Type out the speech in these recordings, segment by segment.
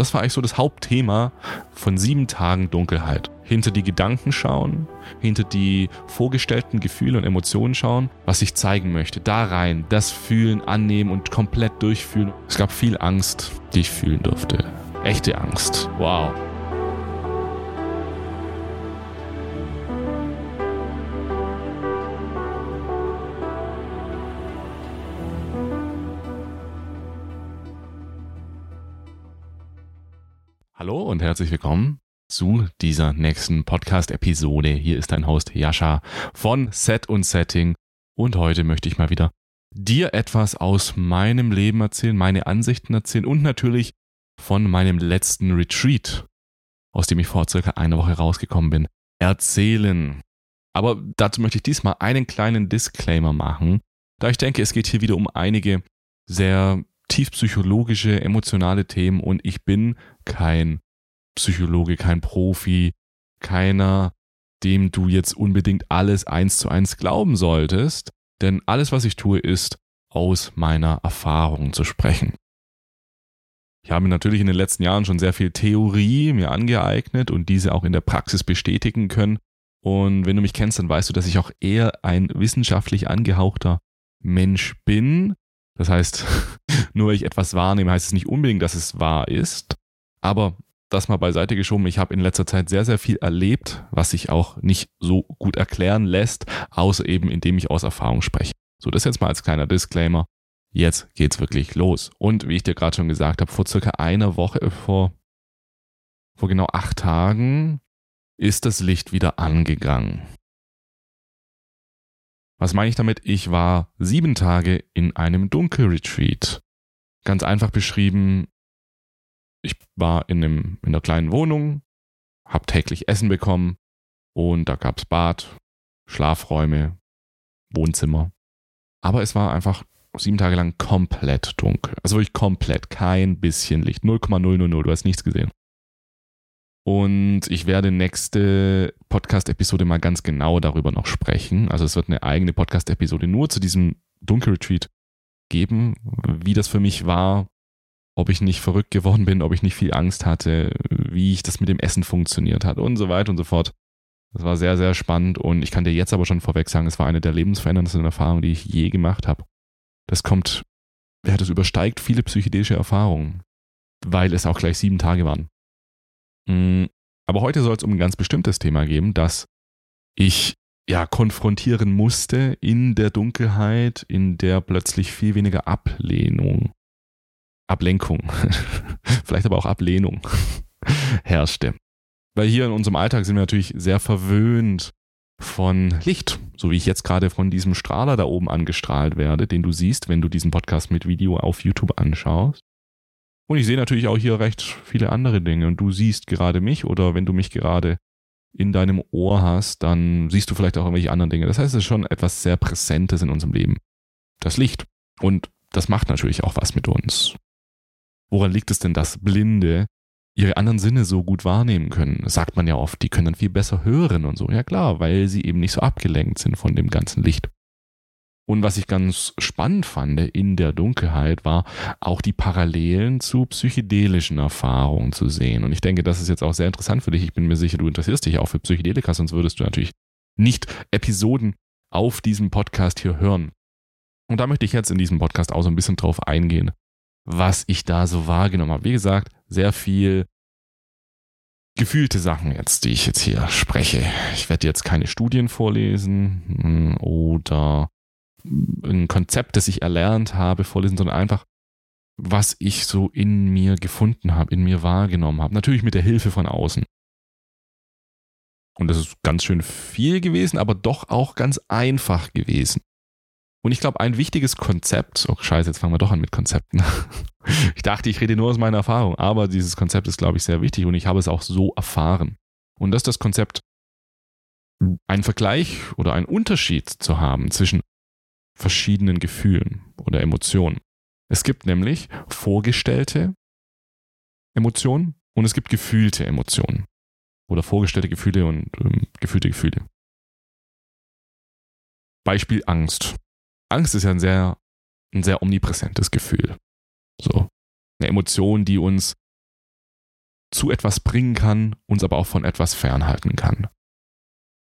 das war eigentlich so das Hauptthema von sieben Tagen Dunkelheit. Hinter die Gedanken schauen, hinter die vorgestellten Gefühle und Emotionen schauen, was ich zeigen möchte. Da rein, das fühlen, annehmen und komplett durchfühlen. Es gab viel Angst, die ich fühlen durfte. Echte Angst. Wow. Und herzlich willkommen zu dieser nächsten Podcast-Episode. Hier ist dein Host Jascha von Set und Setting und heute möchte ich mal wieder dir etwas aus meinem Leben erzählen, meine Ansichten erzählen und natürlich von meinem letzten Retreat, aus dem ich vor circa einer Woche rausgekommen bin, erzählen. Aber dazu möchte ich diesmal einen kleinen Disclaimer machen, da ich denke, es geht hier wieder um einige sehr tiefpsychologische, emotionale Themen und ich bin kein Psychologe, kein Profi, keiner, dem du jetzt unbedingt alles eins zu eins glauben solltest, denn alles, was ich tue, ist aus meiner Erfahrung zu sprechen. Ich habe natürlich in den letzten Jahren schon sehr viel Theorie mir angeeignet und diese auch in der Praxis bestätigen können. Und wenn du mich kennst, dann weißt du, dass ich auch eher ein wissenschaftlich angehauchter Mensch bin. Das heißt, nur weil ich etwas wahrnehme, heißt es nicht unbedingt, dass es wahr ist. Aber das mal beiseite geschoben. Ich habe in letzter Zeit sehr, sehr viel erlebt, was sich auch nicht so gut erklären lässt, außer eben indem ich aus Erfahrung spreche. So, das jetzt mal als kleiner Disclaimer. Jetzt geht's wirklich los. Und wie ich dir gerade schon gesagt habe, vor circa einer Woche, vor, vor genau acht Tagen, ist das Licht wieder angegangen. Was meine ich damit? Ich war sieben Tage in einem Dunkelretreat. Ganz einfach beschrieben, ich war in, einem, in einer kleinen Wohnung, habe täglich Essen bekommen und da gab es Bad, Schlafräume, Wohnzimmer. Aber es war einfach sieben Tage lang komplett dunkel. Also wirklich komplett, kein bisschen Licht. 0,000, du hast nichts gesehen. Und ich werde nächste Podcast-Episode mal ganz genau darüber noch sprechen. Also es wird eine eigene Podcast-Episode nur zu diesem Dunkelretreat geben, wie das für mich war, ob ich nicht verrückt geworden bin, ob ich nicht viel Angst hatte, wie ich das mit dem Essen funktioniert hat und so weiter und so fort. Das war sehr, sehr spannend und ich kann dir jetzt aber schon vorweg sagen, es war eine der lebensveränderndsten Erfahrungen, die ich je gemacht habe. Das kommt, ja, das übersteigt viele psychedelische Erfahrungen, weil es auch gleich sieben Tage waren. Mm, aber heute soll es um ein ganz bestimmtes Thema gehen, das ich ja konfrontieren musste in der Dunkelheit, in der plötzlich viel weniger Ablehnung Ablenkung, vielleicht aber auch Ablehnung herrschte. Weil hier in unserem Alltag sind wir natürlich sehr verwöhnt von Licht, so wie ich jetzt gerade von diesem Strahler da oben angestrahlt werde, den du siehst, wenn du diesen Podcast mit Video auf YouTube anschaust. Und ich sehe natürlich auch hier recht viele andere Dinge und du siehst gerade mich oder wenn du mich gerade in deinem Ohr hast, dann siehst du vielleicht auch irgendwelche anderen Dinge. Das heißt, es ist schon etwas sehr Präsentes in unserem Leben. Das Licht. Und das macht natürlich auch was mit uns. Woran liegt es denn, dass Blinde ihre anderen Sinne so gut wahrnehmen können? Das sagt man ja oft, die können dann viel besser hören und so. Ja klar, weil sie eben nicht so abgelenkt sind von dem ganzen Licht. Und was ich ganz spannend fand in der Dunkelheit, war auch die Parallelen zu psychedelischen Erfahrungen zu sehen. Und ich denke, das ist jetzt auch sehr interessant für dich. Ich bin mir sicher, du interessierst dich auch für Psychedelika, sonst würdest du natürlich nicht Episoden auf diesem Podcast hier hören. Und da möchte ich jetzt in diesem Podcast auch so ein bisschen drauf eingehen, was ich da so wahrgenommen habe. Wie gesagt, sehr viel gefühlte Sachen jetzt, die ich jetzt hier spreche. Ich werde jetzt keine Studien vorlesen hm, oder ein Konzept, das ich erlernt habe, vorlesen, sondern einfach, was ich so in mir gefunden habe, in mir wahrgenommen habe. Natürlich mit der Hilfe von außen. Und das ist ganz schön viel gewesen, aber doch auch ganz einfach gewesen. Und ich glaube, ein wichtiges Konzept, oh scheiße, jetzt fangen wir doch an mit Konzepten. ich dachte, ich rede nur aus meiner Erfahrung, aber dieses Konzept ist, glaube ich, sehr wichtig und ich habe es auch so erfahren. Und das ist das Konzept, einen Vergleich oder einen Unterschied zu haben zwischen verschiedenen Gefühlen oder Emotionen. Es gibt nämlich vorgestellte Emotionen und es gibt gefühlte Emotionen oder vorgestellte Gefühle und ähm, gefühlte Gefühle. Beispiel Angst. Angst ist ja ein sehr, ein sehr omnipräsentes Gefühl. So. Eine Emotion, die uns zu etwas bringen kann, uns aber auch von etwas fernhalten kann.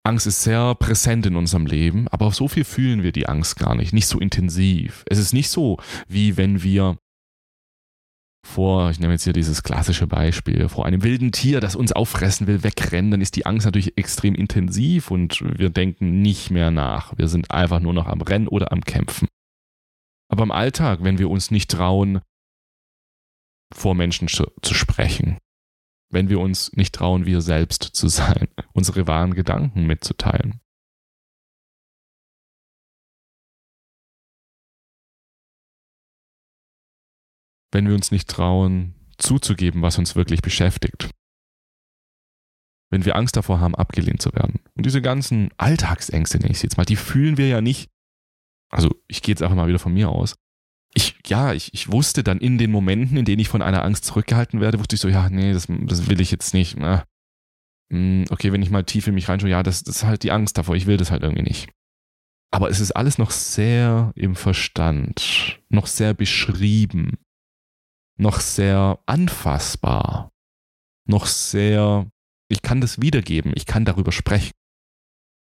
Angst ist sehr präsent in unserem Leben, aber so viel fühlen wir die Angst gar nicht, nicht so intensiv. Es ist nicht so, wie wenn wir vor, ich nehme jetzt hier dieses klassische Beispiel, vor einem wilden Tier, das uns auffressen will, wegrennen, dann ist die Angst natürlich extrem intensiv und wir denken nicht mehr nach. Wir sind einfach nur noch am Rennen oder am Kämpfen. Aber im Alltag, wenn wir uns nicht trauen, vor Menschen zu, zu sprechen, wenn wir uns nicht trauen, wir selbst zu sein, unsere wahren Gedanken mitzuteilen. Wenn wir uns nicht trauen, zuzugeben, was uns wirklich beschäftigt. Wenn wir Angst davor haben, abgelehnt zu werden. Und diese ganzen Alltagsängste, nenne ich jetzt mal, die fühlen wir ja nicht. Also ich gehe jetzt einfach mal wieder von mir aus ich, ja, ich, ich wusste dann in den Momenten, in denen ich von einer Angst zurückgehalten werde, wusste ich so, ja, nee, das, das will ich jetzt nicht. Na, hm, okay, wenn ich mal tief in mich reinschaue, ja, das, das ist halt die Angst davor, ich will das halt irgendwie nicht. Aber es ist alles noch sehr im Verstand, noch sehr beschrieben, noch sehr anfassbar, noch sehr, ich kann das wiedergeben, ich kann darüber sprechen.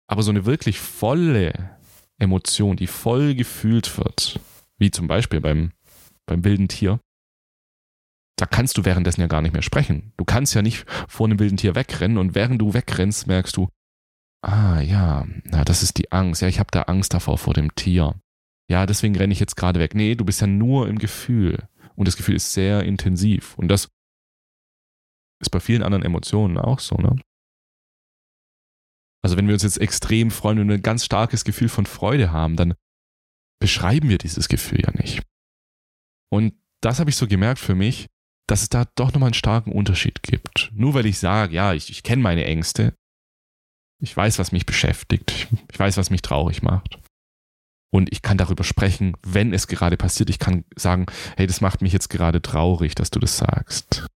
Aber so eine wirklich volle Emotion, die voll gefühlt wird, wie zum Beispiel beim, beim wilden Tier, da kannst du währenddessen ja gar nicht mehr sprechen. Du kannst ja nicht vor einem wilden Tier wegrennen und während du wegrennst, merkst du, ah ja, na, das ist die Angst. Ja, ich habe da Angst davor vor dem Tier. Ja, deswegen renne ich jetzt gerade weg. Nee, du bist ja nur im Gefühl. Und das Gefühl ist sehr intensiv. Und das ist bei vielen anderen Emotionen auch so, ne? Also wenn wir uns jetzt extrem freuen und ein ganz starkes Gefühl von Freude haben, dann beschreiben wir dieses Gefühl ja nicht. Und das habe ich so gemerkt für mich, dass es da doch nochmal einen starken Unterschied gibt. Nur weil ich sage, ja, ich, ich kenne meine Ängste, ich weiß, was mich beschäftigt, ich, ich weiß, was mich traurig macht. Und ich kann darüber sprechen, wenn es gerade passiert. Ich kann sagen, hey, das macht mich jetzt gerade traurig, dass du das sagst.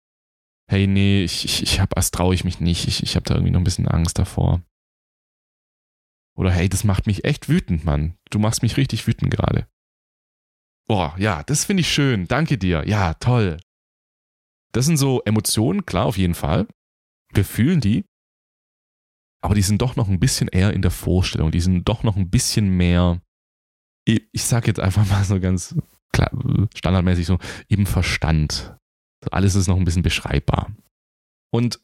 Hey, nee, ich, ich, ich habe, als traue ich mich nicht. Ich, ich habe da irgendwie noch ein bisschen Angst davor. Oder hey, das macht mich echt wütend, Mann. Du machst mich richtig wütend gerade. Boah, ja, das finde ich schön. Danke dir. Ja, toll. Das sind so Emotionen, klar, auf jeden Fall. Wir fühlen die. Aber die sind doch noch ein bisschen eher in der Vorstellung. Die sind doch noch ein bisschen mehr, ich, sag jetzt einfach mal so ganz klar, standardmäßig so, im Verstand. Alles ist noch ein bisschen beschreibbar. Und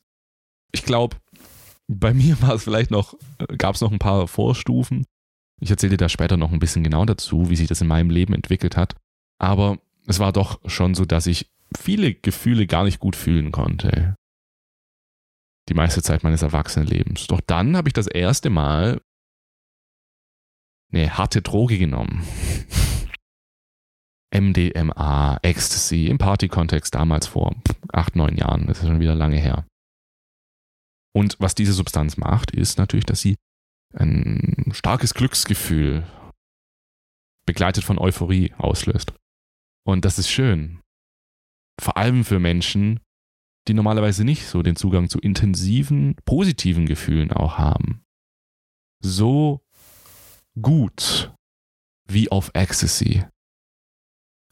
ich glaube, bei mir war es vielleicht noch, gab es noch ein paar Vorstufen. Ich erzähle dir da später noch ein bisschen genau dazu, wie sich das in meinem Leben entwickelt hat. Aber es war doch schon so, dass ich viele Gefühle gar nicht gut fühlen konnte. Die meiste Zeit meines Erwachsenenlebens. Doch dann habe ich das erste Mal eine harte Droge genommen. MDMA, Ecstasy, im Party-Kontext damals vor acht, neun Jahren. Das ist schon wieder lange her. Und was diese Substanz macht, ist natürlich, dass sie ein starkes Glücksgefühl begleitet von Euphorie auslöst. Und das ist schön. Vor allem für Menschen, die normalerweise nicht so den Zugang zu intensiven, positiven Gefühlen auch haben. So gut wie auf Ecstasy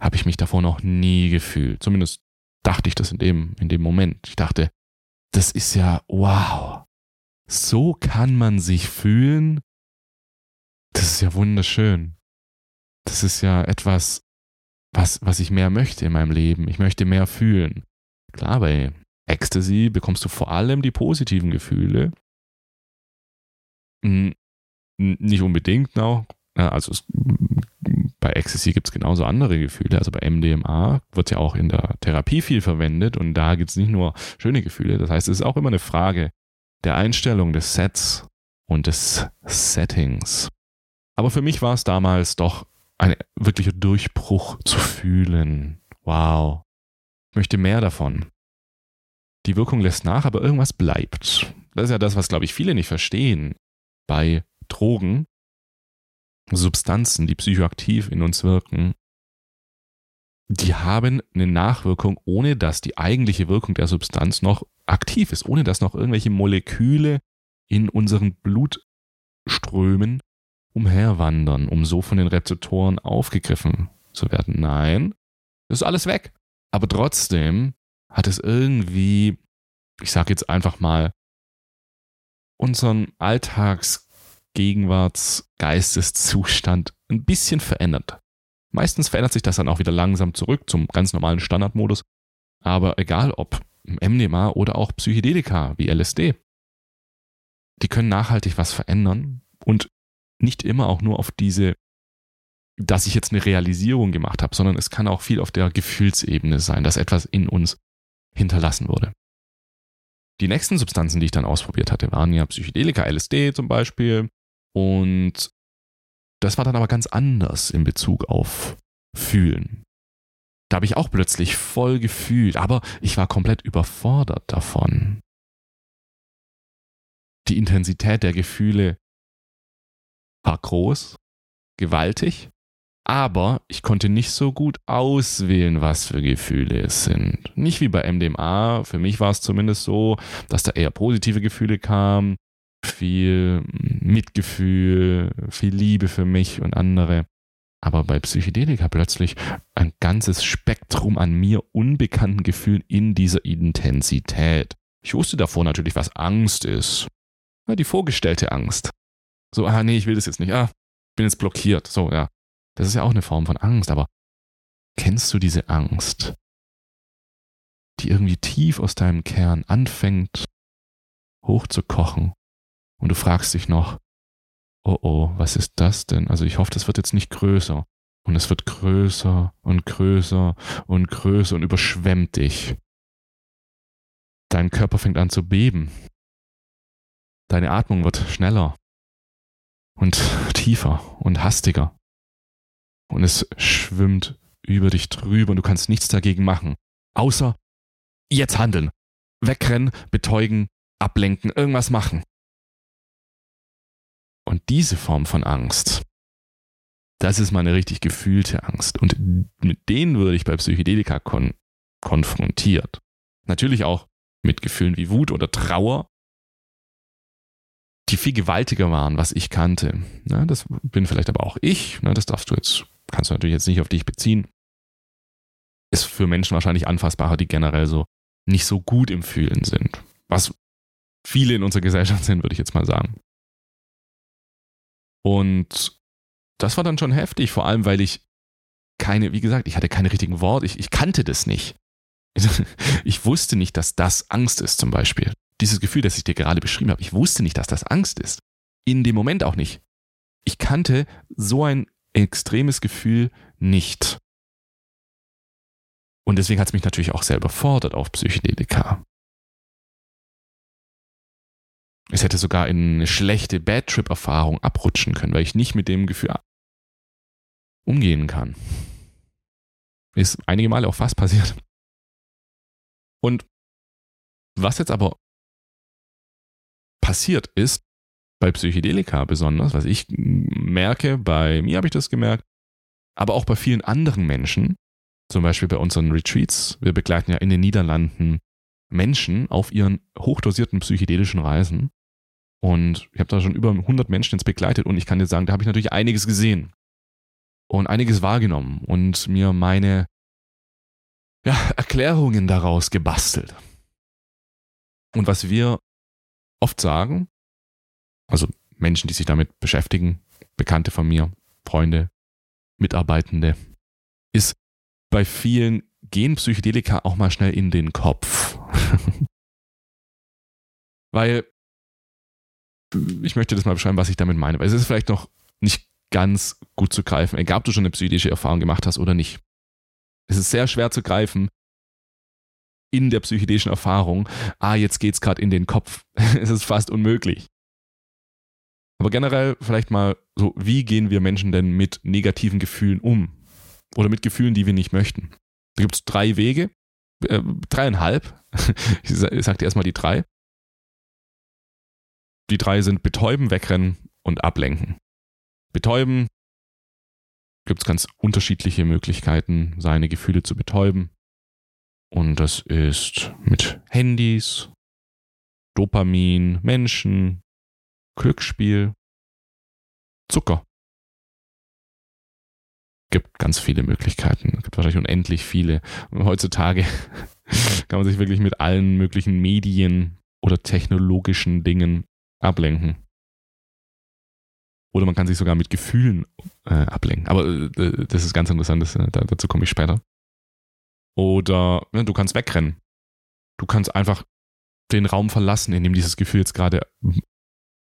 habe ich mich davor noch nie gefühlt. Zumindest dachte ich das in dem, in dem Moment. Ich dachte, das ist ja wow. So kann man sich fühlen. Das ist ja wunderschön. Das ist ja etwas, was, was ich mehr möchte in meinem Leben. Ich möchte mehr fühlen. Klar, bei Ecstasy bekommst du vor allem die positiven Gefühle. Nicht unbedingt auch. Also es bei Ecstasy gibt es genauso andere Gefühle. Also bei MDMA wird ja auch in der Therapie viel verwendet und da gibt es nicht nur schöne Gefühle. Das heißt, es ist auch immer eine Frage der Einstellung des Sets und des Settings. Aber für mich war es damals doch ein wirklicher Durchbruch zu fühlen. Wow. Ich möchte mehr davon. Die Wirkung lässt nach, aber irgendwas bleibt. Das ist ja das, was, glaube ich, viele nicht verstehen bei Drogen. Substanzen, die psychoaktiv in uns wirken, die haben eine Nachwirkung, ohne dass die eigentliche Wirkung der Substanz noch aktiv ist, ohne dass noch irgendwelche Moleküle in unseren Blutströmen umherwandern, um so von den Rezeptoren aufgegriffen zu werden. Nein, das ist alles weg. Aber trotzdem hat es irgendwie ich sage jetzt einfach mal, unseren Alltagsgegenwartsgeisteszustand ein bisschen verändert. Meistens verändert sich das dann auch wieder langsam zurück zum ganz normalen Standardmodus. Aber egal ob MDMA oder auch Psychedelika wie LSD, die können nachhaltig was verändern und nicht immer auch nur auf diese, dass ich jetzt eine Realisierung gemacht habe, sondern es kann auch viel auf der Gefühlsebene sein, dass etwas in uns hinterlassen wurde. Die nächsten Substanzen, die ich dann ausprobiert hatte, waren ja Psychedelika, LSD zum Beispiel. Und das war dann aber ganz anders in Bezug auf Fühlen. Da habe ich auch plötzlich voll gefühlt, aber ich war komplett überfordert davon. Die Intensität der Gefühle war groß, gewaltig, aber ich konnte nicht so gut auswählen, was für Gefühle es sind. Nicht wie bei MDMA, für mich war es zumindest so, dass da eher positive Gefühle kamen, viel Mitgefühl, viel Liebe für mich und andere. Aber bei Psychedelika plötzlich ein ganzes Spektrum an mir unbekannten Gefühlen in dieser Intensität. Ich wusste davor natürlich, was Angst ist. Ja, die vorgestellte Angst. So, ah, nee, ich will das jetzt nicht. Ah, bin jetzt blockiert. So, ja. Das ist ja auch eine Form von Angst, aber kennst du diese Angst, die irgendwie tief aus deinem Kern anfängt hochzukochen und du fragst dich noch, oh oh, was ist das denn? Also ich hoffe, das wird jetzt nicht größer. Und es wird größer und größer und größer und überschwemmt dich. Dein Körper fängt an zu beben. Deine Atmung wird schneller und tiefer und hastiger und es schwimmt über dich drüber und du kannst nichts dagegen machen. Außer jetzt handeln. Wegrennen, betäugen, ablenken, irgendwas machen. Und diese Form von Angst, das ist meine richtig gefühlte Angst. Und mit denen würde ich bei Psychedelika kon konfrontiert. Natürlich auch mit Gefühlen wie Wut oder Trauer, die viel gewaltiger waren, was ich kannte. Ja, das bin vielleicht aber auch ich. Ne, das darfst du jetzt kannst du natürlich jetzt nicht auf dich beziehen, ist für Menschen wahrscheinlich anfassbarer, die generell so nicht so gut im Fühlen sind. Was viele in unserer Gesellschaft sind, würde ich jetzt mal sagen. Und das war dann schon heftig, vor allem weil ich keine, wie gesagt, ich hatte keine richtigen Worte, ich, ich kannte das nicht. Ich wusste nicht, dass das Angst ist zum Beispiel. Dieses Gefühl, das ich dir gerade beschrieben habe, ich wusste nicht, dass das Angst ist. In dem Moment auch nicht. Ich kannte so ein extremes Gefühl nicht. Und deswegen hat es mich natürlich auch sehr überfordert auf Psychedelika. Es hätte sogar in eine schlechte Bad Trip Erfahrung abrutschen können, weil ich nicht mit dem Gefühl umgehen kann. Ist einige Male auch fast passiert. Und was jetzt aber passiert ist, bei Psychedelika besonders, was ich merke, bei mir habe ich das gemerkt, aber auch bei vielen anderen Menschen, zum Beispiel bei unseren Retreats. Wir begleiten ja in den Niederlanden Menschen auf ihren hochdosierten psychedelischen Reisen. Und ich habe da schon über 100 Menschen jetzt begleitet und ich kann dir sagen, da habe ich natürlich einiges gesehen und einiges wahrgenommen und mir meine ja, Erklärungen daraus gebastelt. Und was wir oft sagen, also Menschen, die sich damit beschäftigen, Bekannte von mir, Freunde, Mitarbeitende, ist bei vielen gehen Psychedelika auch mal schnell in den Kopf. Weil ich möchte das mal beschreiben, was ich damit meine, weil es ist vielleicht noch nicht ganz gut zu greifen, egal ob du schon eine psychedelische Erfahrung gemacht hast oder nicht. Es ist sehr schwer zu greifen in der psychedelischen Erfahrung, ah, jetzt geht's gerade in den Kopf. es ist fast unmöglich. Aber generell vielleicht mal so, wie gehen wir Menschen denn mit negativen Gefühlen um? Oder mit Gefühlen, die wir nicht möchten? Da gibt es drei Wege, äh, dreieinhalb. ich sag dir erstmal die drei. Die drei sind betäuben, wegrennen und ablenken. Betäuben gibt es ganz unterschiedliche Möglichkeiten, seine Gefühle zu betäuben. Und das ist mit Handys, Dopamin, Menschen, Glücksspiel, Zucker. Gibt ganz viele Möglichkeiten. Es gibt wahrscheinlich unendlich viele. Heutzutage kann man sich wirklich mit allen möglichen Medien oder technologischen Dingen ablenken. Oder man kann sich sogar mit Gefühlen äh, ablenken. Aber äh, das ist ganz interessant, das, äh, dazu komme ich später. Oder ja, du kannst wegrennen. Du kannst einfach den Raum verlassen, in dem dieses Gefühl jetzt gerade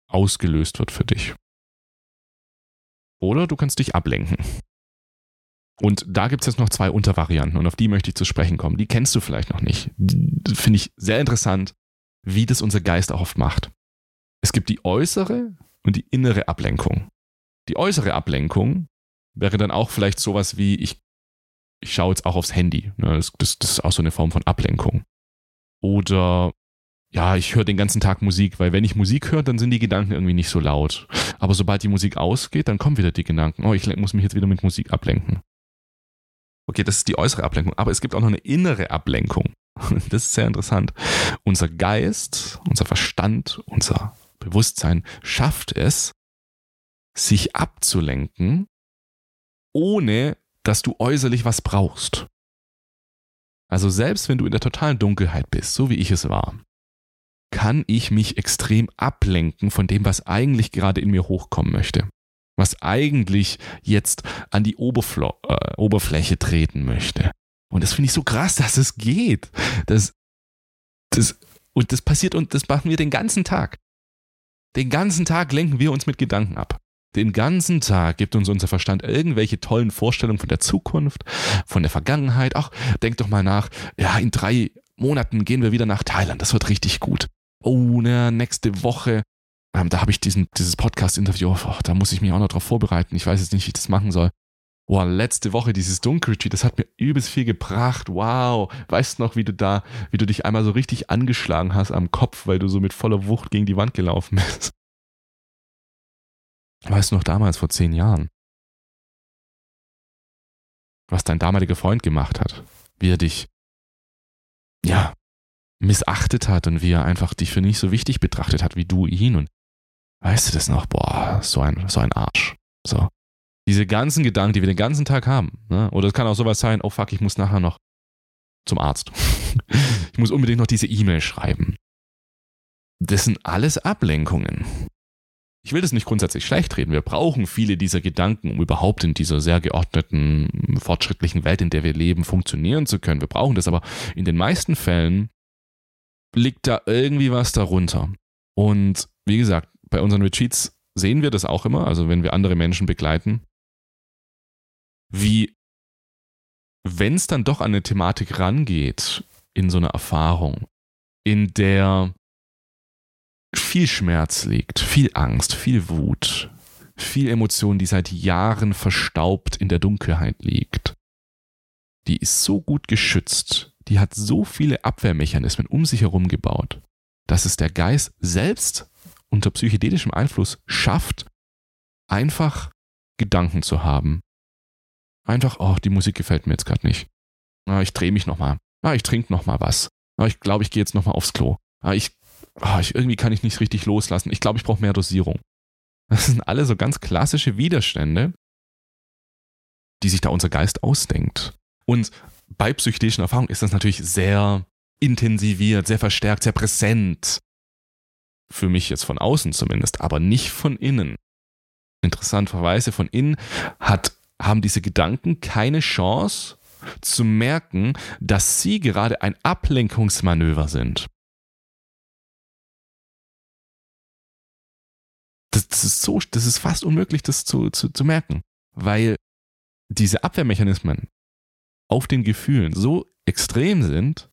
ausgelöst wird für dich. Oder du kannst dich ablenken. Und da gibt es jetzt noch zwei Untervarianten und auf die möchte ich zu sprechen kommen. Die kennst du vielleicht noch nicht. Finde ich sehr interessant, wie das unser Geist auch oft macht. Es gibt die äußere und die innere Ablenkung. Die äußere Ablenkung wäre dann auch vielleicht sowas wie, ich, ich schaue jetzt auch aufs Handy. Ne? Das, das, das ist auch so eine Form von Ablenkung. Oder ja, ich höre den ganzen Tag Musik, weil wenn ich Musik höre, dann sind die Gedanken irgendwie nicht so laut. Aber sobald die Musik ausgeht, dann kommen wieder die Gedanken, oh, ich muss mich jetzt wieder mit Musik ablenken. Okay, das ist die äußere Ablenkung, aber es gibt auch noch eine innere Ablenkung. Das ist sehr interessant. Unser Geist, unser Verstand, unser Bewusstsein schafft es, sich abzulenken, ohne dass du äußerlich was brauchst. Also selbst wenn du in der totalen Dunkelheit bist, so wie ich es war, kann ich mich extrem ablenken von dem, was eigentlich gerade in mir hochkommen möchte was eigentlich jetzt an die Oberfl äh, Oberfläche treten möchte. Und das finde ich so krass, dass es geht. Das, das, und das passiert und das machen wir den ganzen Tag. Den ganzen Tag lenken wir uns mit Gedanken ab. Den ganzen Tag gibt uns unser Verstand irgendwelche tollen Vorstellungen von der Zukunft, von der Vergangenheit. Ach, denk doch mal nach, ja, in drei Monaten gehen wir wieder nach Thailand. Das wird richtig gut. Oh, na, nächste Woche ähm, da habe ich diesen, dieses Podcast-Interview, oh, da muss ich mich auch noch drauf vorbereiten. Ich weiß jetzt nicht, wie ich das machen soll. Boah, letzte Woche dieses Dunkelretreat, das hat mir übelst viel gebracht. Wow. Weißt du noch, wie du da, wie du dich einmal so richtig angeschlagen hast am Kopf, weil du so mit voller Wucht gegen die Wand gelaufen bist? Weißt du noch damals, vor zehn Jahren? Was dein damaliger Freund gemacht hat? Wie er dich, ja, missachtet hat und wie er einfach dich für nicht so wichtig betrachtet hat wie du ihn und Weißt du das noch? Boah, so ein, so ein Arsch. So. Diese ganzen Gedanken, die wir den ganzen Tag haben. Ne? Oder es kann auch sowas sein, oh fuck, ich muss nachher noch zum Arzt. ich muss unbedingt noch diese E-Mail schreiben. Das sind alles Ablenkungen. Ich will das nicht grundsätzlich schlecht reden. Wir brauchen viele dieser Gedanken, um überhaupt in dieser sehr geordneten, fortschrittlichen Welt, in der wir leben, funktionieren zu können. Wir brauchen das, aber in den meisten Fällen liegt da irgendwie was darunter. Und wie gesagt, bei unseren Retreats sehen wir das auch immer, also wenn wir andere Menschen begleiten, wie, wenn es dann doch an eine Thematik rangeht, in so einer Erfahrung, in der viel Schmerz liegt, viel Angst, viel Wut, viel Emotion, die seit Jahren verstaubt in der Dunkelheit liegt. Die ist so gut geschützt, die hat so viele Abwehrmechanismen um sich herum gebaut, dass es der Geist selbst unter psychedelischem Einfluss schafft, einfach Gedanken zu haben. Einfach, oh, die Musik gefällt mir jetzt gerade nicht. Ah, ich drehe mich nochmal. Ah, ich trinke nochmal was. Ah, ich glaube, ich gehe jetzt nochmal aufs Klo. Ah, ich, ah, ich, irgendwie kann ich nicht richtig loslassen. Ich glaube, ich brauche mehr Dosierung. Das sind alle so ganz klassische Widerstände, die sich da unser Geist ausdenkt. Und bei psychedelischen Erfahrungen ist das natürlich sehr intensiviert, sehr verstärkt, sehr präsent. Für mich jetzt von außen zumindest, aber nicht von innen. Interessanterweise von innen hat, haben diese Gedanken keine Chance zu merken, dass sie gerade ein Ablenkungsmanöver sind. Das, das, ist so, das ist fast unmöglich, das zu, zu, zu merken, weil diese Abwehrmechanismen auf den Gefühlen so extrem sind,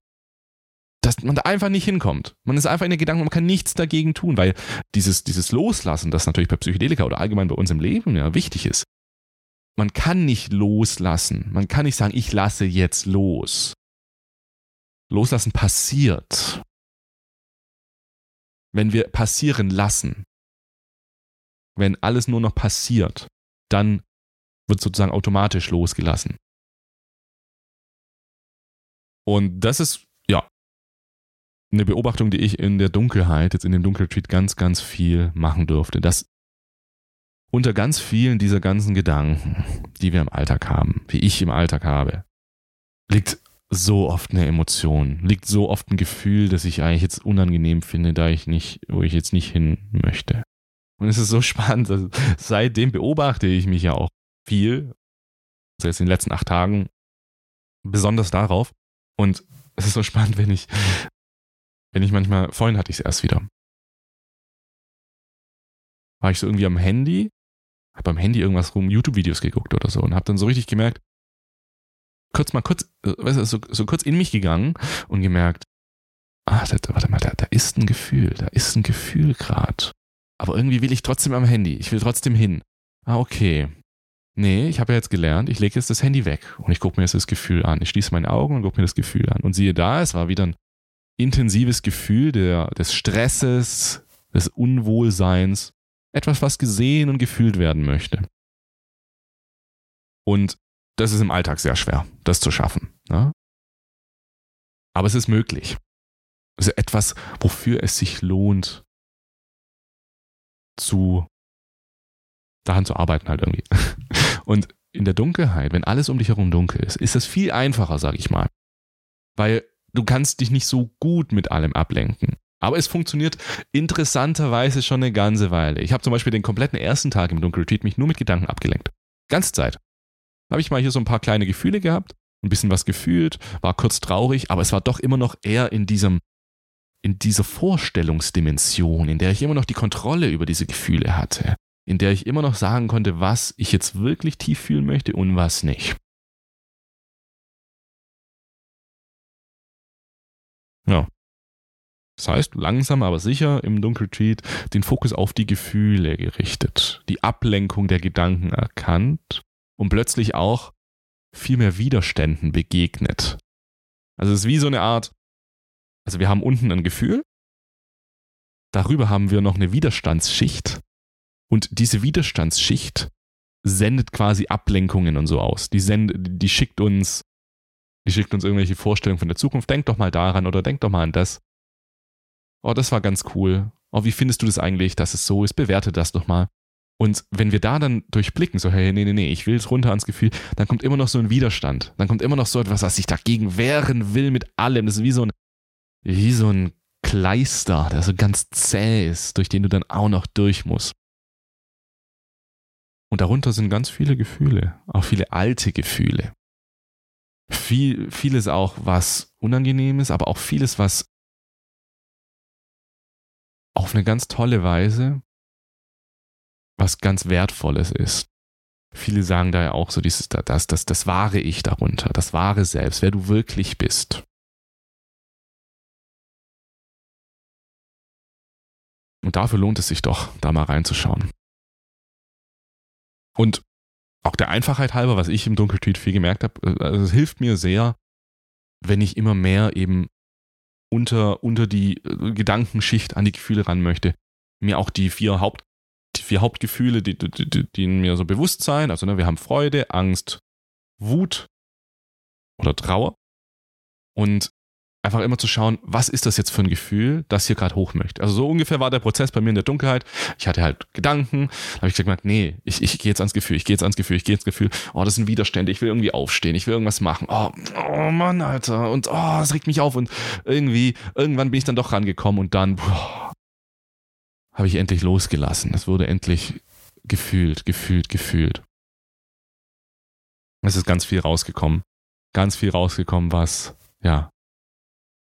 dass man da einfach nicht hinkommt. Man ist einfach in den Gedanken, man kann nichts dagegen tun, weil dieses, dieses Loslassen, das natürlich bei Psychedelika oder allgemein bei uns im Leben ja wichtig ist. Man kann nicht loslassen. Man kann nicht sagen, ich lasse jetzt los. Loslassen passiert. Wenn wir passieren lassen, wenn alles nur noch passiert, dann wird sozusagen automatisch losgelassen. Und das ist eine Beobachtung, die ich in der Dunkelheit, jetzt in dem Dunkeltreat ganz, ganz viel machen durfte, dass unter ganz vielen dieser ganzen Gedanken, die wir im Alltag haben, wie ich im Alltag habe, liegt so oft eine Emotion, liegt so oft ein Gefühl, das ich eigentlich jetzt unangenehm finde, da ich nicht, wo ich jetzt nicht hin möchte. Und es ist so spannend, also seitdem beobachte ich mich ja auch viel, also jetzt in den letzten acht Tagen, besonders darauf. Und es ist so spannend, wenn ich, wenn ich manchmal, vorhin hatte ich es erst wieder, war ich so irgendwie am Handy, habe am Handy irgendwas rum, YouTube-Videos geguckt oder so und habe dann so richtig gemerkt, kurz mal kurz, äh, weißt du, so, so kurz in mich gegangen und gemerkt, ah, da, warte mal, da, da ist ein Gefühl, da ist ein Gefühl gerade. Aber irgendwie will ich trotzdem am Handy, ich will trotzdem hin. Ah, okay. Nee, ich habe ja jetzt gelernt, ich lege jetzt das Handy weg und ich gucke mir jetzt das Gefühl an. Ich schließe meine Augen und gucke mir das Gefühl an. Und siehe da, es war wieder ein intensives Gefühl der, des Stresses, des Unwohlseins, etwas, was gesehen und gefühlt werden möchte. Und das ist im Alltag sehr schwer, das zu schaffen. Ne? Aber es ist möglich. Ist etwas, wofür es sich lohnt, zu daran zu arbeiten halt irgendwie. Und in der Dunkelheit, wenn alles um dich herum dunkel ist, ist es viel einfacher, sag ich mal. Weil du kannst dich nicht so gut mit allem ablenken. Aber es funktioniert interessanterweise schon eine ganze Weile. Ich habe zum Beispiel den kompletten ersten Tag im Dunkelretreat mich nur mit Gedanken abgelenkt. Ganze Zeit. Habe ich mal hier so ein paar kleine Gefühle gehabt, ein bisschen was gefühlt, war kurz traurig, aber es war doch immer noch eher in diesem, in dieser Vorstellungsdimension, in der ich immer noch die Kontrolle über diese Gefühle hatte, in der ich immer noch sagen konnte, was ich jetzt wirklich tief fühlen möchte und was nicht. Ja, das heißt, langsam aber sicher im Dunkeltreat den Fokus auf die Gefühle gerichtet, die Ablenkung der Gedanken erkannt und plötzlich auch viel mehr Widerständen begegnet. Also es ist wie so eine Art, also wir haben unten ein Gefühl, darüber haben wir noch eine Widerstandsschicht und diese Widerstandsschicht sendet quasi Ablenkungen und so aus. Die, sendet, die schickt uns, die schickt uns irgendwelche Vorstellungen von der Zukunft. Denk doch mal daran oder denk doch mal an das oh, das war ganz cool. Oh, wie findest du das eigentlich, dass es so ist? Bewerte das doch mal. Und wenn wir da dann durchblicken, so, hey, nee, nee, nee, ich will es runter ans Gefühl, dann kommt immer noch so ein Widerstand. Dann kommt immer noch so etwas, was sich dagegen wehren will mit allem. Das ist wie so ein, wie so ein Kleister, der so ganz zäh ist, durch den du dann auch noch durch musst. Und darunter sind ganz viele Gefühle, auch viele alte Gefühle. Viel, vieles auch, was unangenehm ist, aber auch vieles, was auf eine ganz tolle Weise was ganz Wertvolles ist. Viele sagen da ja auch so dieses, das, das, das wahre Ich darunter, das wahre Selbst, wer du wirklich bist. Und dafür lohnt es sich doch, da mal reinzuschauen. Und auch der Einfachheit halber, was ich im Dunkeltweet viel gemerkt habe, äh, also es hilft mir sehr, wenn ich immer mehr eben unter, unter die äh, Gedankenschicht an die Gefühle ran möchte, mir auch die vier Haupt die vier Hauptgefühle, die, die, die, die mir so bewusst sein, also ne, wir haben Freude, Angst, Wut oder Trauer. Und einfach immer zu schauen, was ist das jetzt für ein Gefühl, das hier gerade hoch möchte. Also so ungefähr war der Prozess bei mir in der Dunkelheit. Ich hatte halt Gedanken, da habe ich gesagt, nee, ich, ich gehe jetzt ans Gefühl, ich gehe jetzt ans Gefühl, ich gehe ins Gefühl. Oh, das sind Widerstände, ich will irgendwie aufstehen, ich will irgendwas machen. Oh, oh Mann, Alter. Und oh, das regt mich auf. Und irgendwie, irgendwann bin ich dann doch rangekommen und dann habe ich endlich losgelassen. Es wurde endlich gefühlt, gefühlt, gefühlt. Es ist ganz viel rausgekommen. Ganz viel rausgekommen, was, ja,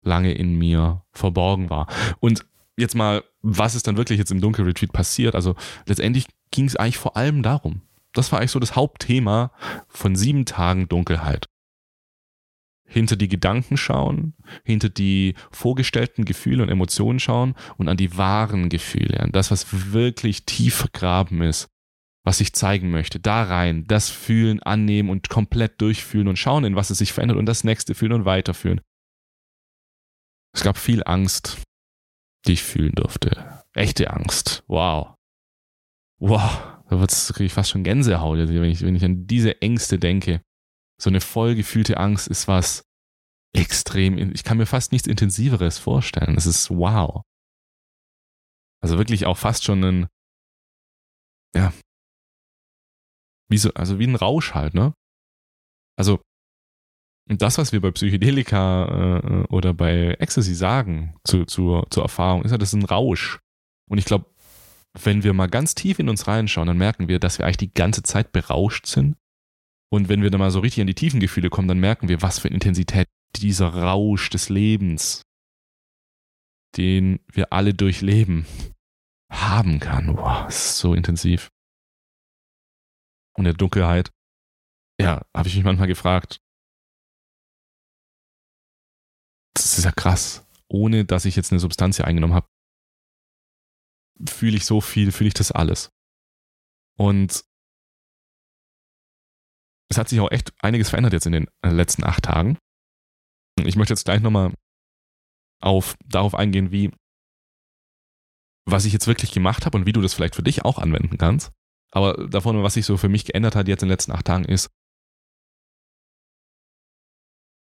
lange in mir verborgen war. Und jetzt mal, was ist dann wirklich jetzt im Dunkelretreat passiert? Also letztendlich ging es eigentlich vor allem darum. Das war eigentlich so das Hauptthema von sieben Tagen Dunkelheit. Hinter die Gedanken schauen, hinter die vorgestellten Gefühle und Emotionen schauen und an die wahren Gefühle, an das, was wirklich tief vergraben ist, was ich zeigen möchte, da rein, das fühlen, annehmen und komplett durchfühlen und schauen, in was es sich verändert und das nächste fühlen und weiterfühlen. Es gab viel Angst, die ich fühlen durfte. Echte Angst. Wow. Wow. Da kriege ich fast schon Gänsehaut, wenn ich, wenn ich an diese Ängste denke. So eine vollgefühlte Angst ist was extrem. Ich kann mir fast nichts Intensiveres vorstellen. Es ist wow. Also wirklich auch fast schon ein, ja, wie so, also wie ein Rausch halt, ne? Also Und das, was wir bei Psychedelika äh, oder bei Ecstasy sagen zu, zu, zur Erfahrung, ist ja, das ist ein Rausch. Und ich glaube, wenn wir mal ganz tief in uns reinschauen, dann merken wir, dass wir eigentlich die ganze Zeit berauscht sind. Und wenn wir dann mal so richtig an die tiefen Gefühle kommen, dann merken wir, was für Intensität dieser Rausch des Lebens, den wir alle durchleben, haben kann. Das ist so intensiv. Und in der Dunkelheit, ja, habe ich mich manchmal gefragt, das ist ja krass. Ohne dass ich jetzt eine Substanz hier eingenommen habe, fühle ich so viel, fühle ich das alles. Und es hat sich auch echt einiges verändert jetzt in den äh, letzten acht Tagen. Ich möchte jetzt gleich nochmal auf, darauf eingehen, wie, was ich jetzt wirklich gemacht habe und wie du das vielleicht für dich auch anwenden kannst. Aber davon, was sich so für mich geändert hat jetzt in den letzten acht Tagen, ist,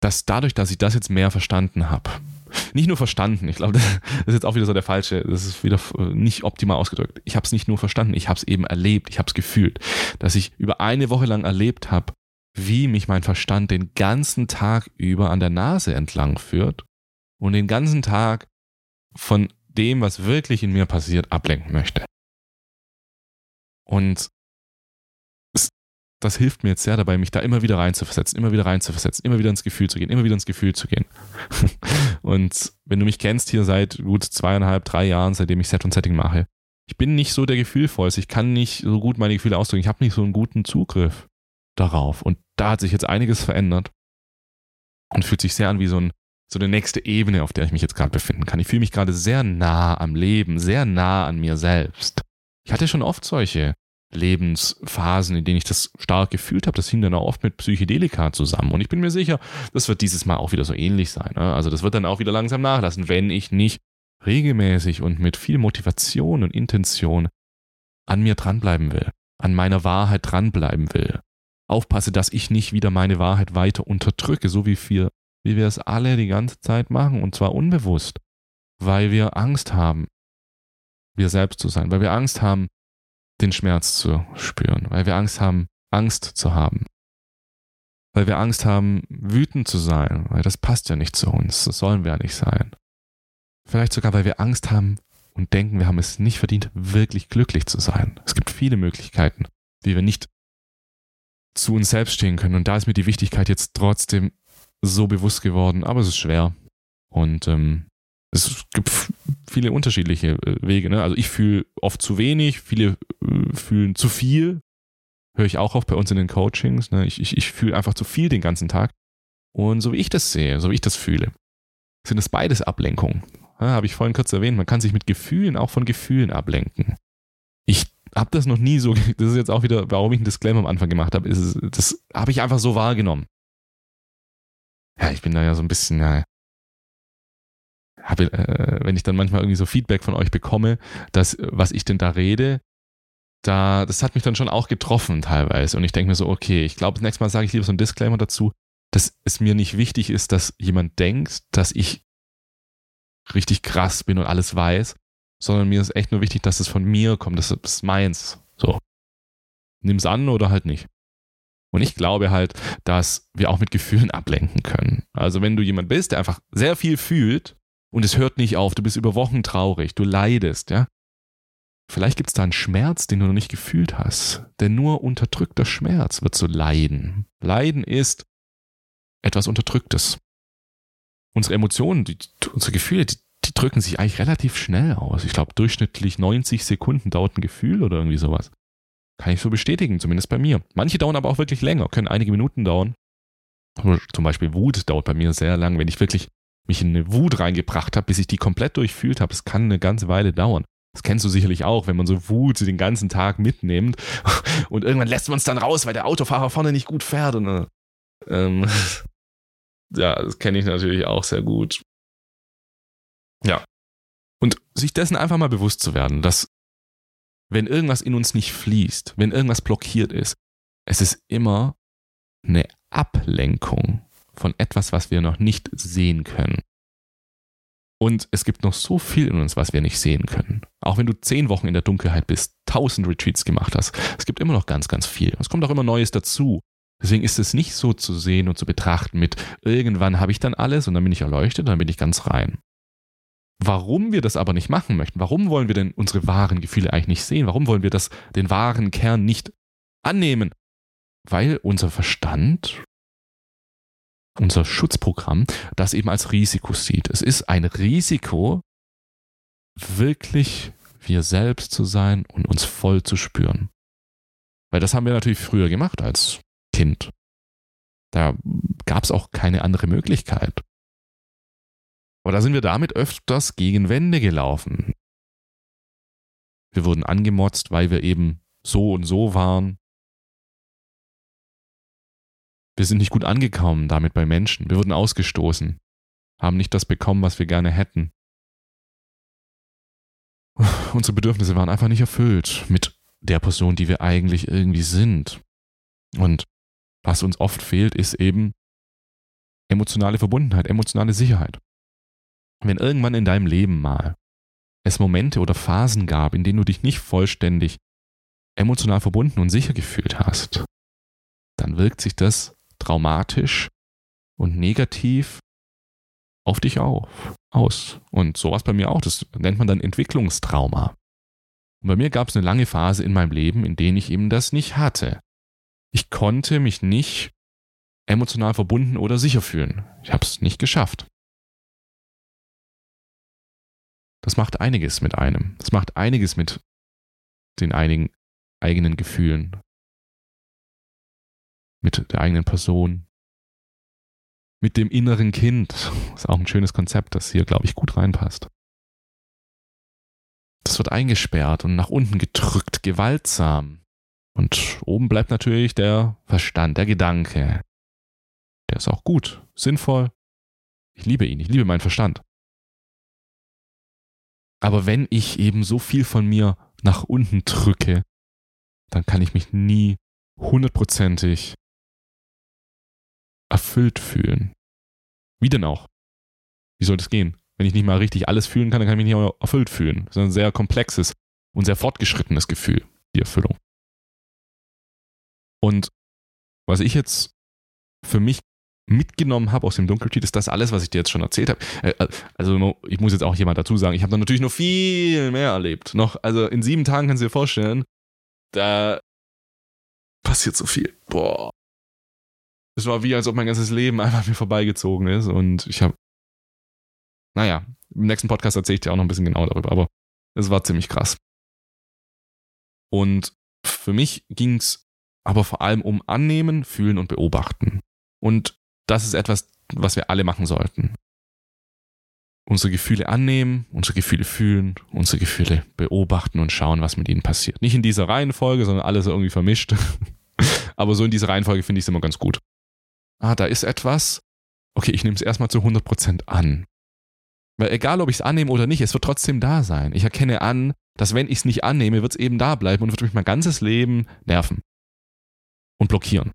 dass dadurch, dass ich das jetzt mehr verstanden habe, nicht nur verstanden, ich glaube, das ist jetzt auch wieder so der falsche, das ist wieder nicht optimal ausgedrückt. Ich habe es nicht nur verstanden, ich habe es eben erlebt, ich habe es gefühlt, dass ich über eine Woche lang erlebt habe, wie mich mein Verstand den ganzen Tag über an der Nase entlang führt und den ganzen Tag von dem, was wirklich in mir passiert, ablenken möchte. Und das hilft mir jetzt sehr dabei, mich da immer wieder reinzuversetzen, immer wieder reinzuversetzen, immer wieder ins Gefühl zu gehen, immer wieder ins Gefühl zu gehen. und wenn du mich kennst hier seit gut zweieinhalb, drei Jahren, seitdem ich Set und Setting mache, ich bin nicht so der Gefühlvollste. Ich kann nicht so gut meine Gefühle ausdrücken. Ich habe nicht so einen guten Zugriff darauf. Und da hat sich jetzt einiges verändert und fühlt sich sehr an wie so, ein, so eine nächste Ebene, auf der ich mich jetzt gerade befinden kann. Ich fühle mich gerade sehr nah am Leben, sehr nah an mir selbst. Ich hatte schon oft solche Lebensphasen, in denen ich das stark gefühlt habe. Das hing dann auch oft mit Psychedelika zusammen. Und ich bin mir sicher, das wird dieses Mal auch wieder so ähnlich sein. Ne? Also das wird dann auch wieder langsam nachlassen, wenn ich nicht regelmäßig und mit viel Motivation und Intention an mir dranbleiben will, an meiner Wahrheit dranbleiben will. Aufpasse, dass ich nicht wieder meine Wahrheit weiter unterdrücke, so wie wir, wie wir es alle die ganze Zeit machen, und zwar unbewusst, weil wir Angst haben, wir selbst zu sein, weil wir Angst haben, den Schmerz zu spüren, weil wir Angst haben, Angst zu haben. Weil wir Angst haben, wütend zu sein, weil das passt ja nicht zu uns, das sollen wir ja nicht sein. Vielleicht sogar, weil wir Angst haben und denken, wir haben es nicht verdient, wirklich glücklich zu sein. Es gibt viele Möglichkeiten, wie wir nicht zu uns selbst stehen können. Und da ist mir die Wichtigkeit jetzt trotzdem so bewusst geworden, aber es ist schwer. Und ähm, es gibt viele unterschiedliche äh, Wege. Ne? Also ich fühle oft zu wenig, viele äh, fühlen zu viel. Höre ich auch oft bei uns in den Coachings. Ne? Ich, ich, ich fühle einfach zu viel den ganzen Tag. Und so wie ich das sehe, so wie ich das fühle, sind es beides Ablenkungen. Ja, Habe ich vorhin kurz erwähnt, man kann sich mit Gefühlen auch von Gefühlen ablenken. Ich habe das noch nie so, das ist jetzt auch wieder, warum ich einen Disclaimer am Anfang gemacht habe, ist, das habe ich einfach so wahrgenommen. Ja, ich bin da ja so ein bisschen, ja, habe, äh, wenn ich dann manchmal irgendwie so Feedback von euch bekomme, dass was ich denn da rede, da, das hat mich dann schon auch getroffen teilweise. Und ich denke mir so, okay, ich glaube, das nächste Mal sage ich lieber so ein Disclaimer dazu, dass es mir nicht wichtig ist, dass jemand denkt, dass ich richtig krass bin und alles weiß, sondern mir ist echt nur wichtig, dass es von mir kommt, das ist meins. So. Nimm's an oder halt nicht. Und ich glaube halt, dass wir auch mit Gefühlen ablenken können. Also wenn du jemand bist, der einfach sehr viel fühlt und es hört nicht auf, du bist über Wochen traurig, du leidest, ja. Vielleicht gibt es da einen Schmerz, den du noch nicht gefühlt hast. Denn nur unterdrückter Schmerz wird so leiden. Leiden ist etwas Unterdrücktes. Unsere Emotionen, die, unsere Gefühle, die, die drücken sich eigentlich relativ schnell aus. Ich glaube, durchschnittlich 90 Sekunden dauert ein Gefühl oder irgendwie sowas. Kann ich so bestätigen, zumindest bei mir. Manche dauern aber auch wirklich länger, können einige Minuten dauern. Zum Beispiel Wut dauert bei mir sehr lang, wenn ich wirklich mich in eine Wut reingebracht habe, bis ich die komplett durchfühlt habe. Das kann eine ganze Weile dauern. Das kennst du sicherlich auch, wenn man so Wut den ganzen Tag mitnimmt und irgendwann lässt man es dann raus, weil der Autofahrer vorne nicht gut fährt. Und, äh, ähm, ja, das kenne ich natürlich auch sehr gut. Ja. Und sich dessen einfach mal bewusst zu werden, dass wenn irgendwas in uns nicht fließt, wenn irgendwas blockiert ist, es ist immer eine Ablenkung von etwas, was wir noch nicht sehen können. Und es gibt noch so viel in uns, was wir nicht sehen können. Auch wenn du zehn Wochen in der Dunkelheit bist, tausend Retreats gemacht hast, es gibt immer noch ganz, ganz viel. Es kommt auch immer Neues dazu. Deswegen ist es nicht so zu sehen und zu betrachten mit, irgendwann habe ich dann alles und dann bin ich erleuchtet und dann bin ich ganz rein. Warum wir das aber nicht machen möchten, warum wollen wir denn unsere wahren Gefühle eigentlich nicht sehen, warum wollen wir das, den wahren Kern nicht annehmen? Weil unser Verstand, unser Schutzprogramm, das eben als Risiko sieht. Es ist ein Risiko, wirklich wir selbst zu sein und uns voll zu spüren. Weil das haben wir natürlich früher gemacht als Kind. Da gab es auch keine andere Möglichkeit. Aber da sind wir damit öfters gegen Wände gelaufen. Wir wurden angemotzt, weil wir eben so und so waren. Wir sind nicht gut angekommen damit bei Menschen. Wir wurden ausgestoßen, haben nicht das bekommen, was wir gerne hätten. Unsere Bedürfnisse waren einfach nicht erfüllt mit der Person, die wir eigentlich irgendwie sind. Und was uns oft fehlt, ist eben emotionale Verbundenheit, emotionale Sicherheit. Wenn irgendwann in deinem Leben mal es Momente oder Phasen gab, in denen du dich nicht vollständig emotional verbunden und sicher gefühlt hast, dann wirkt sich das traumatisch und negativ auf dich auf, aus. Und sowas bei mir auch. Das nennt man dann Entwicklungstrauma. Und bei mir gab es eine lange Phase in meinem Leben, in der ich eben das nicht hatte. Ich konnte mich nicht emotional verbunden oder sicher fühlen. Ich habe es nicht geschafft. Das macht einiges mit einem. Das macht einiges mit den einigen eigenen Gefühlen, mit der eigenen Person, mit dem inneren Kind. Das ist auch ein schönes Konzept, das hier, glaube ich, gut reinpasst. Das wird eingesperrt und nach unten gedrückt, gewaltsam. Und oben bleibt natürlich der Verstand, der Gedanke. Der ist auch gut, sinnvoll. Ich liebe ihn, ich liebe meinen Verstand. Aber wenn ich eben so viel von mir nach unten drücke, dann kann ich mich nie hundertprozentig erfüllt fühlen. Wie denn auch? Wie soll das gehen? Wenn ich nicht mal richtig alles fühlen kann, dann kann ich mich nicht auch erfüllt fühlen. Das ist ein sehr komplexes und sehr fortgeschrittenes Gefühl, die Erfüllung. Und was ich jetzt für mich mitgenommen habe aus dem Dunkeltiet, ist das alles, was ich dir jetzt schon erzählt habe. Äh, äh, also ich muss jetzt auch jemand dazu sagen, ich habe da natürlich noch viel mehr erlebt. Noch, also in sieben Tagen kannst du dir vorstellen, da passiert so viel. Boah. Es war wie, als ob mein ganzes Leben einfach mir vorbeigezogen ist und ich habe, naja, im nächsten Podcast erzähle ich dir auch noch ein bisschen genau darüber, aber es war ziemlich krass. Und für mich ging es aber vor allem um Annehmen, Fühlen und Beobachten. Und das ist etwas, was wir alle machen sollten. Unsere Gefühle annehmen, unsere Gefühle fühlen, unsere Gefühle beobachten und schauen, was mit ihnen passiert. Nicht in dieser Reihenfolge, sondern alles irgendwie vermischt. Aber so in dieser Reihenfolge finde ich es immer ganz gut. Ah, da ist etwas. Okay, ich nehme es erstmal zu 100% an. Weil egal, ob ich es annehme oder nicht, es wird trotzdem da sein. Ich erkenne an, dass wenn ich es nicht annehme, wird es eben da bleiben und wird mich mein ganzes Leben nerven und blockieren.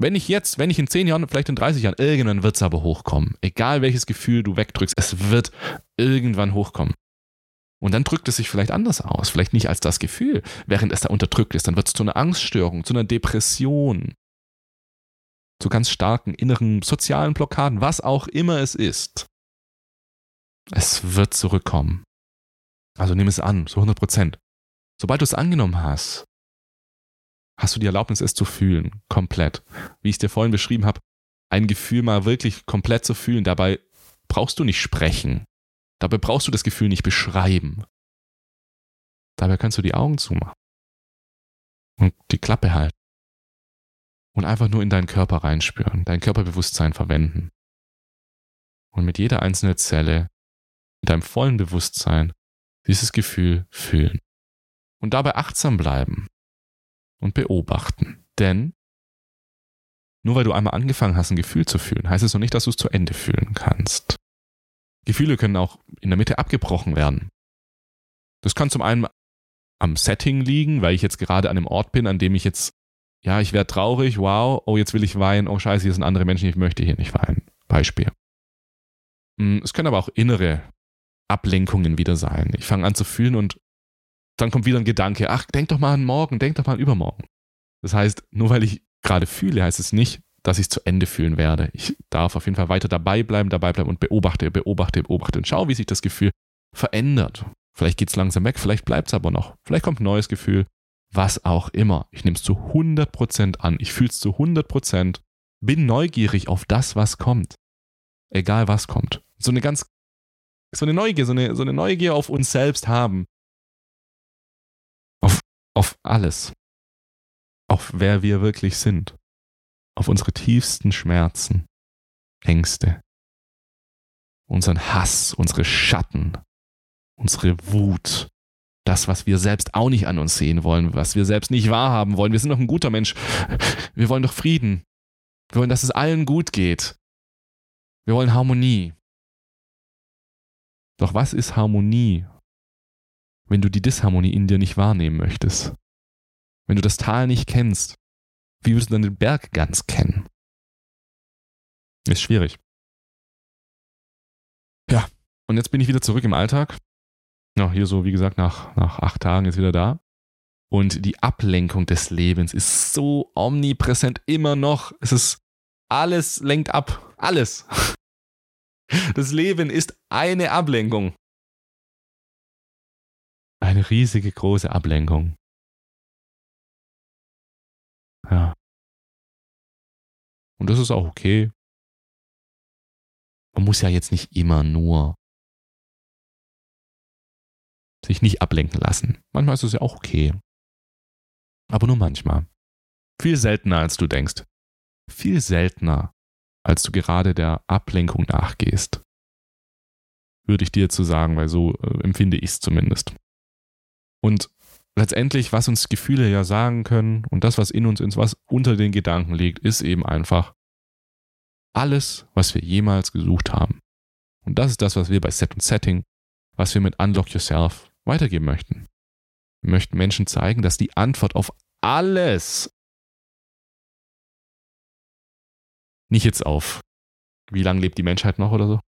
Wenn ich jetzt, wenn ich in 10 Jahren, vielleicht in 30 Jahren, irgendwann wird es aber hochkommen. Egal welches Gefühl du wegdrückst, es wird irgendwann hochkommen. Und dann drückt es sich vielleicht anders aus, vielleicht nicht als das Gefühl, während es da unterdrückt ist. Dann wird es zu einer Angststörung, zu einer Depression, zu ganz starken inneren sozialen Blockaden, was auch immer es ist. Es wird zurückkommen. Also nimm es an, so 100 Prozent. Sobald du es angenommen hast, hast du die Erlaubnis, es zu fühlen, komplett. Wie ich es dir vorhin beschrieben habe, ein Gefühl mal wirklich komplett zu fühlen. Dabei brauchst du nicht sprechen. Dabei brauchst du das Gefühl nicht beschreiben. Dabei kannst du die Augen zumachen und die Klappe halten und einfach nur in deinen Körper reinspüren, dein Körperbewusstsein verwenden. Und mit jeder einzelnen Zelle, mit deinem vollen Bewusstsein, dieses Gefühl fühlen. Und dabei achtsam bleiben und beobachten. Denn nur weil du einmal angefangen hast, ein Gefühl zu fühlen, heißt es noch nicht, dass du es zu Ende fühlen kannst. Gefühle können auch in der Mitte abgebrochen werden. Das kann zum einen am Setting liegen, weil ich jetzt gerade an einem Ort bin, an dem ich jetzt, ja, ich werde traurig, wow, oh, jetzt will ich weinen, oh scheiße, hier sind andere Menschen, ich möchte hier nicht weinen. Beispiel. Hm, es können aber auch innere Ablenkungen wieder sein. Ich fange an zu fühlen und dann kommt wieder ein Gedanke, ach, denk doch mal an morgen, denk doch mal an übermorgen. Das heißt, nur weil ich gerade fühle, heißt es nicht, dass ich es zu Ende fühlen werde. Ich darf auf jeden Fall weiter dabei bleiben, dabei bleiben und beobachte, beobachte, beobachte und schaue, wie sich das Gefühl verändert. Vielleicht geht es langsam weg, vielleicht bleibt es aber noch. Vielleicht kommt ein neues Gefühl, was auch immer. Ich nehme es zu 100% an. Ich fühle es zu 100%. Bin neugierig auf das, was kommt. Egal was kommt. So eine ganz, so eine Neugier, so eine, so eine Neugier auf uns selbst haben. Auf, auf alles. Auf wer wir wirklich sind. Auf unsere tiefsten Schmerzen, Ängste, unseren Hass, unsere Schatten, unsere Wut, das, was wir selbst auch nicht an uns sehen wollen, was wir selbst nicht wahrhaben wollen. Wir sind doch ein guter Mensch. Wir wollen doch Frieden. Wir wollen, dass es allen gut geht. Wir wollen Harmonie. Doch was ist Harmonie, wenn du die Disharmonie in dir nicht wahrnehmen möchtest? Wenn du das Tal nicht kennst, wie willst du dann den Berg ganz kennen? Ist schwierig. Ja, und jetzt bin ich wieder zurück im Alltag. Ja, hier so, wie gesagt, nach, nach acht Tagen ist wieder da. Und die Ablenkung des Lebens ist so omnipräsent immer noch. Es ist alles lenkt ab. Alles. Das Leben ist eine Ablenkung. Eine riesige große Ablenkung. Ja. Und das ist auch okay. Man muss ja jetzt nicht immer nur sich nicht ablenken lassen. Manchmal ist es ja auch okay. Aber nur manchmal. Viel seltener, als du denkst. Viel seltener, als du gerade der Ablenkung nachgehst. Würde ich dir zu sagen, weil so äh, empfinde ich es zumindest. Und letztendlich, was uns Gefühle ja sagen können und das, was in uns ist, was unter den Gedanken liegt, ist eben einfach alles, was wir jemals gesucht haben. Und das ist das, was wir bei Set und Setting, was wir mit Unlock Yourself weitergeben möchten. Wir möchten Menschen zeigen, dass die Antwort auf alles, nicht jetzt auf, wie lange lebt die Menschheit noch oder so,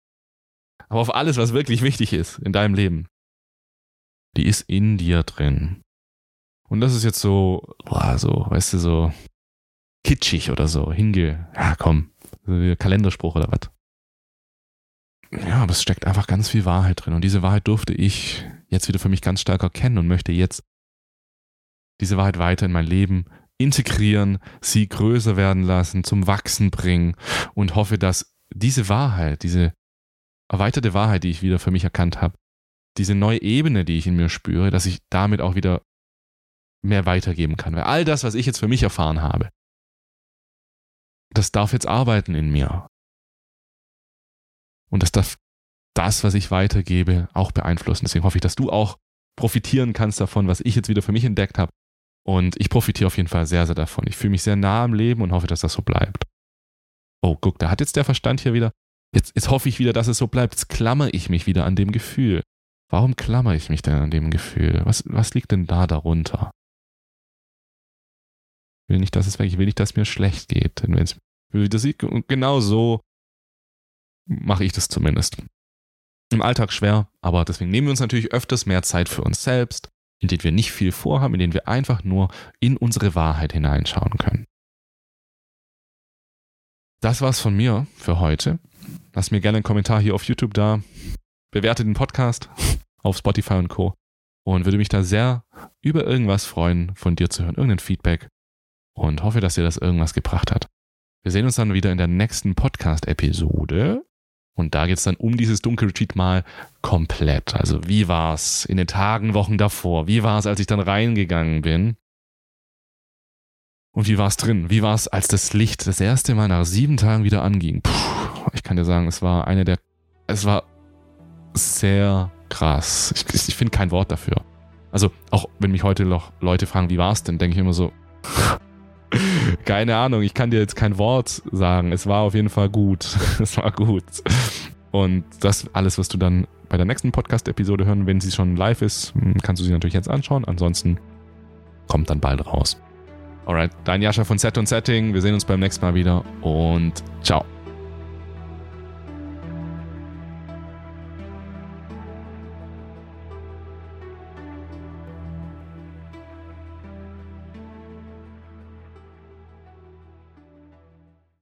aber auf alles, was wirklich wichtig ist in deinem Leben, die ist in dir drin. Und das ist jetzt so, boah, so, weißt du, so kitschig oder so, hinge, ja komm, Kalenderspruch oder was. Aber es steckt einfach ganz viel Wahrheit drin. Und diese Wahrheit durfte ich jetzt wieder für mich ganz stark erkennen und möchte jetzt diese Wahrheit weiter in mein Leben integrieren, sie größer werden lassen, zum Wachsen bringen und hoffe, dass diese Wahrheit, diese erweiterte Wahrheit, die ich wieder für mich erkannt habe, diese neue Ebene, die ich in mir spüre, dass ich damit auch wieder mehr weitergeben kann. Weil all das, was ich jetzt für mich erfahren habe, das darf jetzt arbeiten in mir. Und das darf das, was ich weitergebe, auch beeinflussen. Deswegen hoffe ich, dass du auch profitieren kannst davon, was ich jetzt wieder für mich entdeckt habe. Und ich profitiere auf jeden Fall sehr, sehr davon. Ich fühle mich sehr nah am Leben und hoffe, dass das so bleibt. Oh, guck, da hat jetzt der Verstand hier wieder. Jetzt, jetzt hoffe ich wieder, dass es so bleibt. Jetzt klammere ich mich wieder an dem Gefühl. Warum klammere ich mich denn an dem Gefühl? Was, was liegt denn da darunter? will nicht, dass es weg, ich will nicht, dass es mir schlecht geht. Denn wenn es das genau so mache ich das zumindest. Im Alltag schwer, aber deswegen nehmen wir uns natürlich öfters mehr Zeit für uns selbst, in denen wir nicht viel vorhaben, in denen wir einfach nur in unsere Wahrheit hineinschauen können. Das war's von mir für heute. Lass mir gerne einen Kommentar hier auf YouTube da. Bewerte den Podcast auf Spotify und Co. Und würde mich da sehr über irgendwas freuen, von dir zu hören, irgendein Feedback und hoffe, dass dir das irgendwas gebracht hat. Wir sehen uns dann wieder in der nächsten Podcast-Episode. Und da geht es dann um dieses Dunkelretreat mal komplett. Also wie war es in den Tagen, Wochen davor? Wie war es, als ich dann reingegangen bin? Und wie war es drin? Wie war es, als das Licht das erste Mal nach sieben Tagen wieder anging? Puh, ich kann dir sagen, es war eine der... Es war sehr krass. Ich, ich finde kein Wort dafür. Also auch wenn mich heute noch Leute fragen, wie war es denn, denke ich immer so, keine Ahnung, ich kann dir jetzt kein Wort sagen. Es war auf jeden Fall gut. es war gut. Und das alles, was du dann bei der nächsten Podcast-Episode hören, wenn sie schon live ist, hm, kannst du sie natürlich jetzt anschauen. Ansonsten kommt dann bald raus. Alright, dein Jascha von Set und Setting. Wir sehen uns beim nächsten Mal wieder und ciao.